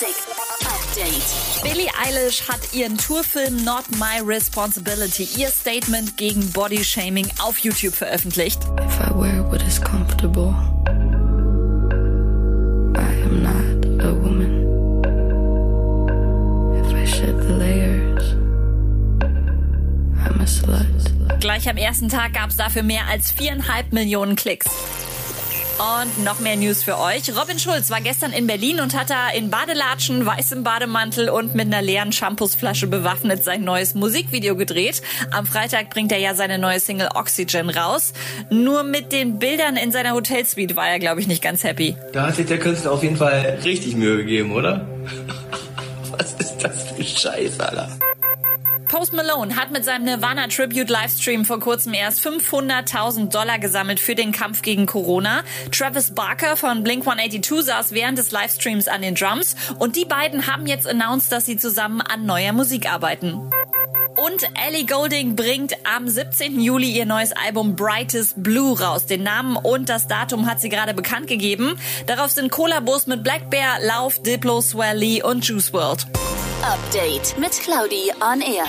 Musik Update. Billie Eilish hat ihren Tourfilm Not My Responsibility, ihr Statement gegen Bodyshaming auf YouTube veröffentlicht. If I wear what is comfortable, I am not a woman. If I shed the layers, I'm a slut. Gleich am ersten Tag gab es dafür mehr als viereinhalb Millionen Klicks. Und noch mehr News für euch. Robin Schulz war gestern in Berlin und hat da in Badelatschen, weißem Bademantel und mit einer leeren Shampoosflasche bewaffnet sein neues Musikvideo gedreht. Am Freitag bringt er ja seine neue Single Oxygen raus. Nur mit den Bildern in seiner Hotelsuite war er, glaube ich, nicht ganz happy. Da hat sich der Künstler auf jeden Fall richtig Mühe gegeben, oder? Was ist das für Scheiß, Alter? Post Malone hat mit seinem Nirvana Tribute Livestream vor kurzem erst 500.000 Dollar gesammelt für den Kampf gegen Corona. Travis Barker von Blink 182 saß während des Livestreams an den Drums und die beiden haben jetzt announced, dass sie zusammen an neuer Musik arbeiten. Und Ellie Golding bringt am 17. Juli ihr neues Album Brightest Blue raus. Den Namen und das Datum hat sie gerade bekannt gegeben. Darauf sind Kollabos mit Black Bear, Lauf, Diplo, Swell Lee und Juice World. Update mit Claudi on Air.